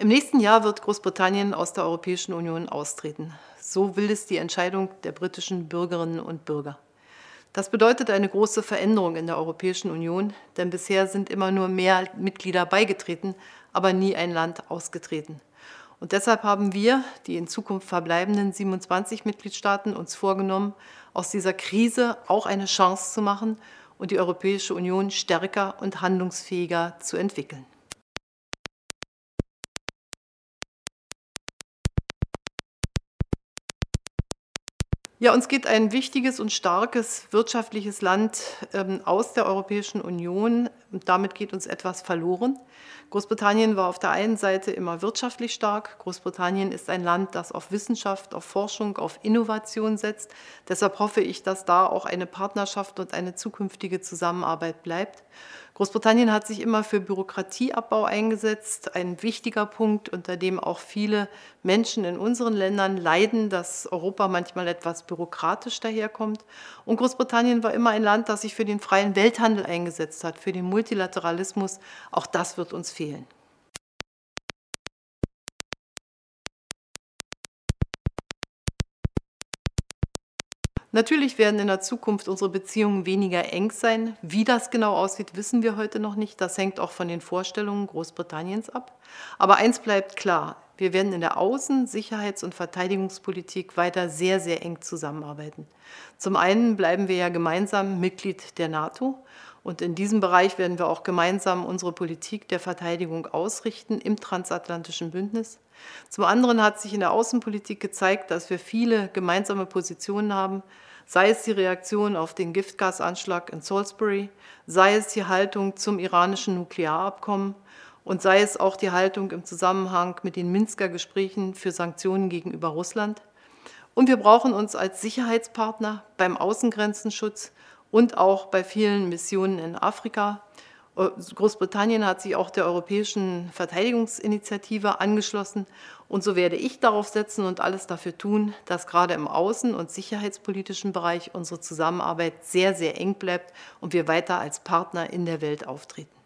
Im nächsten Jahr wird Großbritannien aus der Europäischen Union austreten. So will es die Entscheidung der britischen Bürgerinnen und Bürger. Das bedeutet eine große Veränderung in der Europäischen Union, denn bisher sind immer nur mehr Mitglieder beigetreten, aber nie ein Land ausgetreten. Und deshalb haben wir, die in Zukunft verbleibenden 27 Mitgliedstaaten, uns vorgenommen, aus dieser Krise auch eine Chance zu machen und die Europäische Union stärker und handlungsfähiger zu entwickeln. Ja, uns geht ein wichtiges und starkes wirtschaftliches Land ähm, aus der Europäischen Union damit geht uns etwas verloren. Großbritannien war auf der einen Seite immer wirtschaftlich stark. Großbritannien ist ein Land, das auf Wissenschaft, auf Forschung, auf Innovation setzt. Deshalb hoffe ich, dass da auch eine Partnerschaft und eine zukünftige Zusammenarbeit bleibt. Großbritannien hat sich immer für Bürokratieabbau eingesetzt, ein wichtiger Punkt, unter dem auch viele Menschen in unseren Ländern leiden, dass Europa manchmal etwas bürokratisch daherkommt. Und Großbritannien war immer ein Land, das sich für den freien Welthandel eingesetzt hat, für den Multilateralismus. Auch das wird uns fehlen. Natürlich werden in der Zukunft unsere Beziehungen weniger eng sein. Wie das genau aussieht, wissen wir heute noch nicht. Das hängt auch von den Vorstellungen Großbritanniens ab. Aber eins bleibt klar. Wir werden in der Außen-, Sicherheits- und Verteidigungspolitik weiter sehr, sehr eng zusammenarbeiten. Zum einen bleiben wir ja gemeinsam Mitglied der NATO und in diesem Bereich werden wir auch gemeinsam unsere Politik der Verteidigung ausrichten im transatlantischen Bündnis. Zum anderen hat sich in der Außenpolitik gezeigt, dass wir viele gemeinsame Positionen haben, sei es die Reaktion auf den Giftgasanschlag in Salisbury, sei es die Haltung zum iranischen Nuklearabkommen und sei es auch die Haltung im Zusammenhang mit den Minsker Gesprächen für Sanktionen gegenüber Russland. Und wir brauchen uns als Sicherheitspartner beim Außengrenzenschutz und auch bei vielen Missionen in Afrika. Äh, Großbritannien hat sich auch der Europäischen Verteidigungsinitiative angeschlossen. Und so werde ich darauf setzen und alles dafür tun, dass gerade im außen- und sicherheitspolitischen Bereich unsere Zusammenarbeit sehr, sehr eng bleibt und wir weiter als Partner in der Welt auftreten.